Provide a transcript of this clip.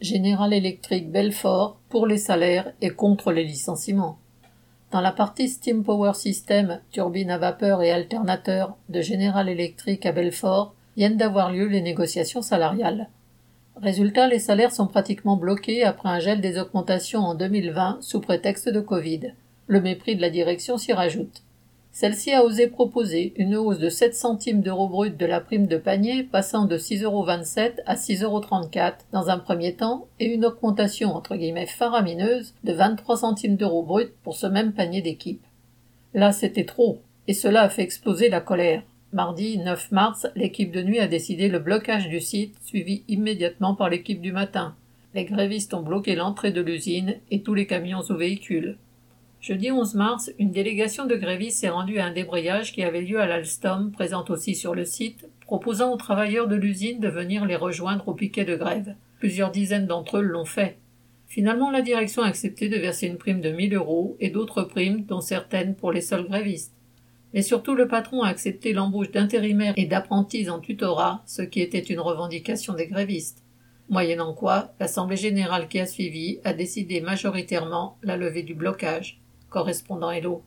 General Electric Belfort pour les salaires et contre les licenciements. Dans la partie Steam Power System, turbine à vapeur et alternateur de General Electric à Belfort, viennent d'avoir lieu les négociations salariales. Résultat, les salaires sont pratiquement bloqués après un gel des augmentations en 2020 sous prétexte de Covid. Le mépris de la direction s'y rajoute. Celle-ci a osé proposer une hausse de 7 centimes d'euros brut de la prime de panier, passant de 6,27 euros à 6,34 euros dans un premier temps, et une augmentation entre guillemets faramineuse de 23 centimes d'euros brut pour ce même panier d'équipe. Là, c'était trop, et cela a fait exploser la colère. Mardi 9 mars, l'équipe de nuit a décidé le blocage du site, suivi immédiatement par l'équipe du matin. Les grévistes ont bloqué l'entrée de l'usine et tous les camions ou véhicules. Jeudi 11 mars, une délégation de grévistes s'est rendue à un débrayage qui avait lieu à l'Alstom, présente aussi sur le site, proposant aux travailleurs de l'usine de venir les rejoindre au piquet de grève. Plusieurs dizaines d'entre eux l'ont fait. Finalement, la direction a accepté de verser une prime de 1000 euros et d'autres primes, dont certaines pour les seuls grévistes. Mais surtout, le patron a accepté l'embauche d'intérimaires et d'apprentis en tutorat, ce qui était une revendication des grévistes. Moyennant quoi, l'Assemblée générale qui a suivi a décidé majoritairement la levée du blocage. Correspondant Hello.